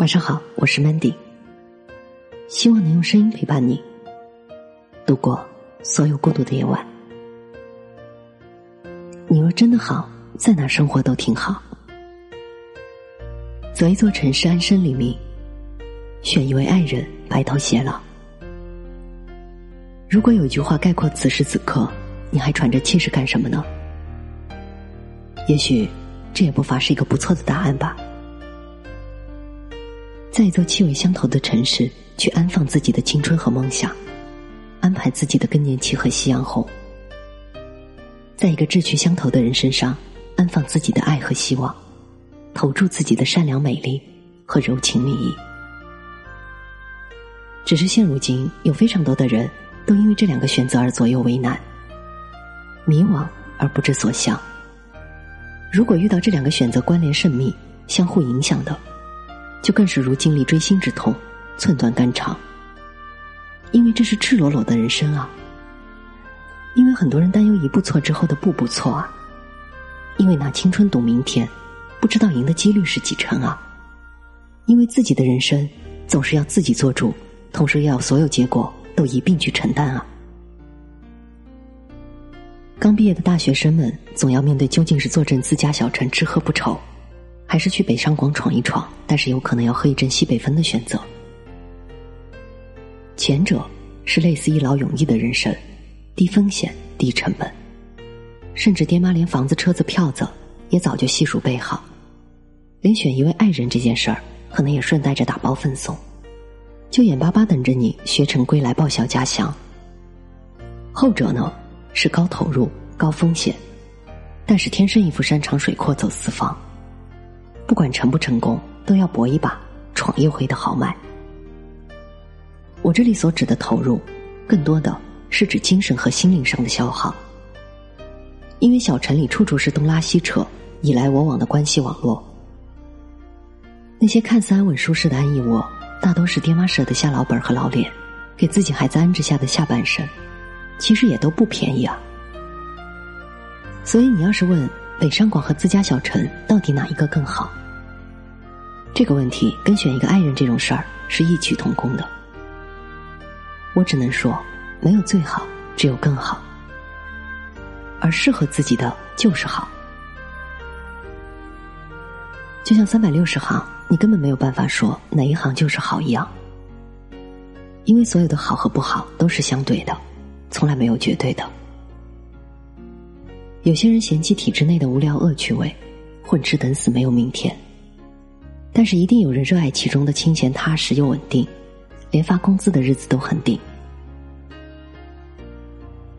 晚上好，我是 Mandy，希望能用声音陪伴你度过所有孤独的夜晚。你若真的好，在哪生活都挺好。择一座城市安身立命，选一位爱人白头偕老。如果有一句话概括此时此刻，你还喘着气是干什么呢？也许这也不乏是一个不错的答案吧。在一座气味相投的城市，去安放自己的青春和梦想，安排自己的更年期和夕阳红。在一个志趣相投的人身上，安放自己的爱和希望，投注自己的善良、美丽和柔情蜜意。只是现如今，有非常多的人。都因为这两个选择而左右为难、迷惘而不知所向。如果遇到这两个选择关联甚密、相互影响的，就更是如经历锥心之痛、寸断肝肠。因为这是赤裸裸的人生啊！因为很多人担忧一步错之后的步步错啊！因为拿青春赌明天，不知道赢的几率是几成啊！因为自己的人生总是要自己做主，同时要所有结果。都一并去承担啊！刚毕业的大学生们总要面对究竟是坐镇自家小城吃喝不愁，还是去北上广闯一闯，但是有可能要喝一阵西北风的选择。前者是类似一劳永逸的人生，低风险低成本，甚至爹妈连房子车子票子也早就悉数备好，连选一位爱人这件事儿，可能也顺带着打包分送。就眼巴巴等着你学成归来报效家乡。后者呢是高投入高风险，但是天生一副山长水阔走四方，不管成不成功都要搏一把闯一回的豪迈。我这里所指的投入，更多的是指精神和心灵上的消耗，因为小城里处处是东拉西扯、你来我往的关系网络，那些看似安稳舒适的安逸窝。大都是爹妈舍得下老本和老脸，给自己孩子安置下的下半生，其实也都不便宜啊。所以你要是问北上广和自家小城到底哪一个更好，这个问题跟选一个爱人这种事儿是异曲同工的。我只能说，没有最好，只有更好，而适合自己的就是好。就像三百六十行。你根本没有办法说哪一行就是好一样，因为所有的好和不好都是相对的，从来没有绝对的。有些人嫌弃体制内的无聊恶趣味，混吃等死没有明天，但是一定有人热爱其中的清闲踏实又稳定，连发工资的日子都很定。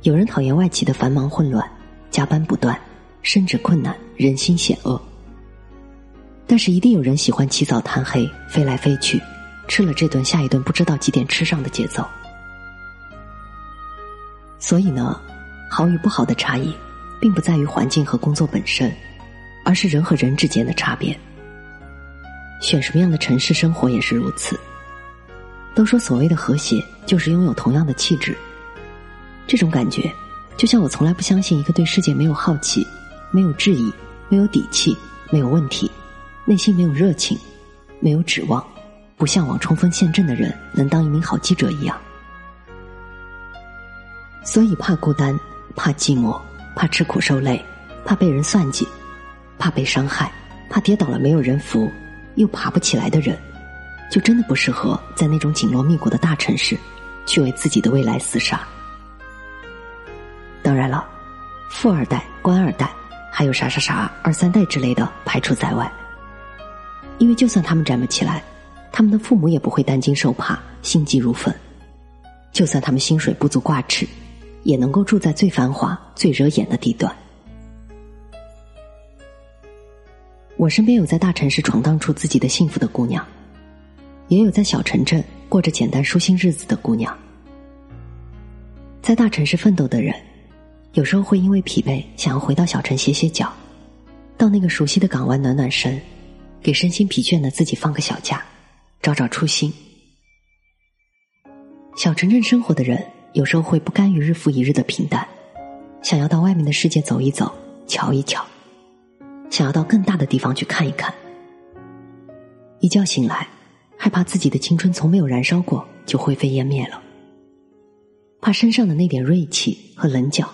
有人讨厌外企的繁忙混乱，加班不断，升职困难，人心险恶。但是一定有人喜欢起早贪黑、飞来飞去，吃了这顿下一顿不知道几点吃上的节奏。所以呢，好与不好的差异，并不在于环境和工作本身，而是人和人之间的差别。选什么样的城市生活也是如此。都说所谓的和谐，就是拥有同样的气质。这种感觉，就像我从来不相信一个对世界没有好奇、没有质疑、没有底气、没有问题。内心没有热情，没有指望，不向往冲锋陷阵的人能当一名好记者一样。所以怕孤单，怕寂寞，怕吃苦受累，怕被人算计，怕被伤害，怕跌倒了没有人扶，又爬不起来的人，就真的不适合在那种紧锣密鼓的大城市，去为自己的未来厮杀。当然了，富二代、官二代，还有啥啥啥二三代之类的，排除在外。因为就算他们站不起来，他们的父母也不会担惊受怕、心急如焚；就算他们薪水不足挂齿，也能够住在最繁华、最惹眼的地段。我身边有在大城市闯荡出自己的幸福的姑娘，也有在小城镇过着简单舒心日子的姑娘。在大城市奋斗的人，有时候会因为疲惫，想要回到小城歇歇脚，到那个熟悉的港湾暖暖身。给身心疲倦的自己放个小假，找找初心。小城镇生活的人有时候会不甘于日复一日的平淡，想要到外面的世界走一走、瞧一瞧，想要到更大的地方去看一看。一觉醒来，害怕自己的青春从没有燃烧过就灰飞烟灭了，怕身上的那点锐气和棱角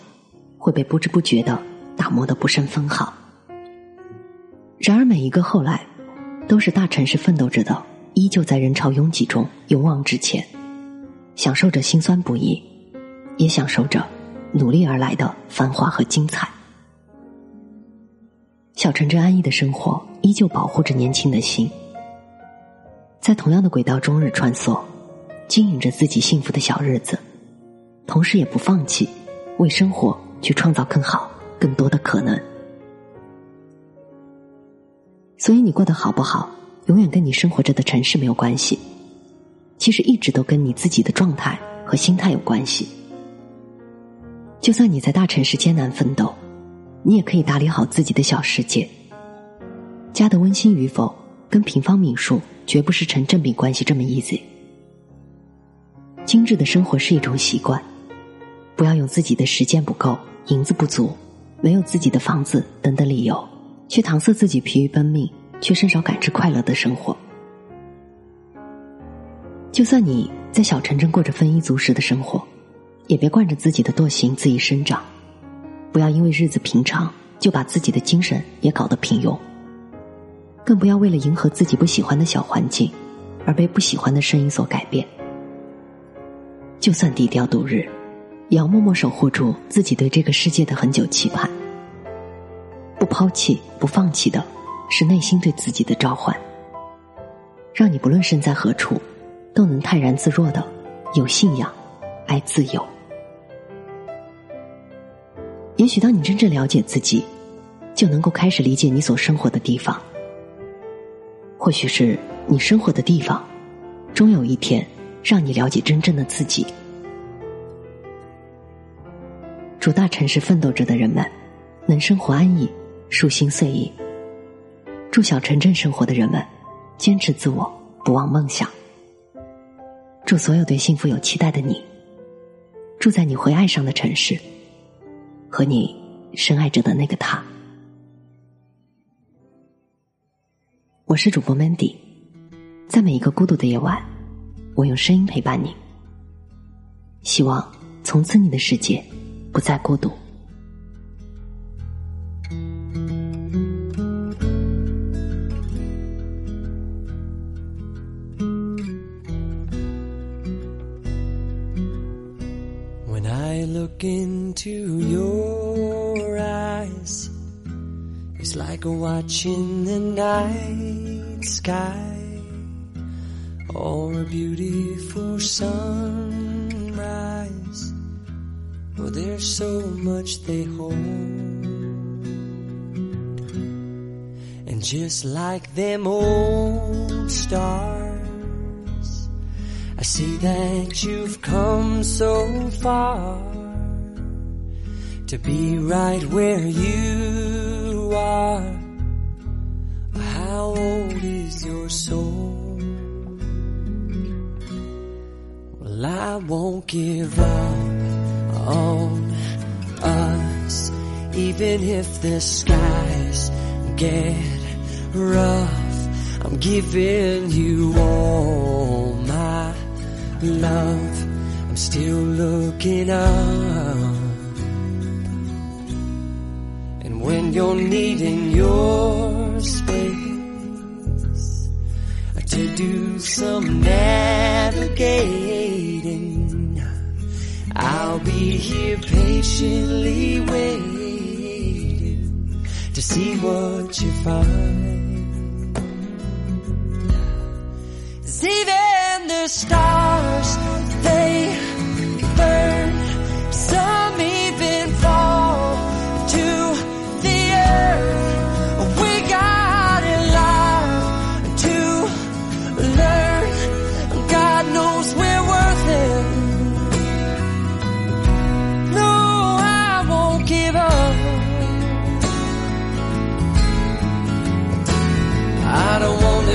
会被不知不觉的打磨的不甚分毫。然而，每一个后来，都是大城市奋斗着的，依旧在人潮拥挤中勇往直前，享受着辛酸不易，也享受着努力而来的繁华和精彩。小城镇安逸的生活，依旧保护着年轻的心，在同样的轨道终日穿梭，经营着自己幸福的小日子，同时也不放弃为生活去创造更好、更多的可能。所以，你过得好不好，永远跟你生活着的城市没有关系。其实，一直都跟你自己的状态和心态有关系。就算你在大城市艰难奋斗，你也可以打理好自己的小世界。家的温馨与否，跟平方米数绝不是成正比关系这么 easy。精致的生活是一种习惯，不要用自己的时间不够、银子不足、没有自己的房子等等理由。去搪塞自己疲于奔命却甚少感知快乐的生活。就算你在小城镇过着丰衣足食的生活，也别惯着自己的惰性恣意生长。不要因为日子平常就把自己的精神也搞得平庸。更不要为了迎合自己不喜欢的小环境，而被不喜欢的声音所改变。就算低调度日，也要默默守护住自己对这个世界的很久期盼。不抛弃、不放弃的，是内心对自己的召唤，让你不论身在何处，都能泰然自若的有信仰、爱自由。也许当你真正了解自己，就能够开始理解你所生活的地方。或许是你生活的地方，终有一天让你了解真正的自己。祝大城市奋斗着的人们，能生活安逸。舒心随意。祝小城镇生活的人们，坚持自我，不忘梦想。祝所有对幸福有期待的你，住在你会爱上的城市，和你深爱着的那个他。我是主播 Mandy，在每一个孤独的夜晚，我用声音陪伴你。希望从此你的世界不再孤独。Into your eyes. It's like watching the night sky Or a beautiful sunrise. Well, there's so much they hold. And just like them old stars I see that you've come so far to be right where you are. How old is your soul? Well, I won't give up on us, even if the skies get rough. I'm giving you all my love. I'm still looking up. You're needing your space to do some navigating. I'll be here patiently waiting to see what you find. even the stars,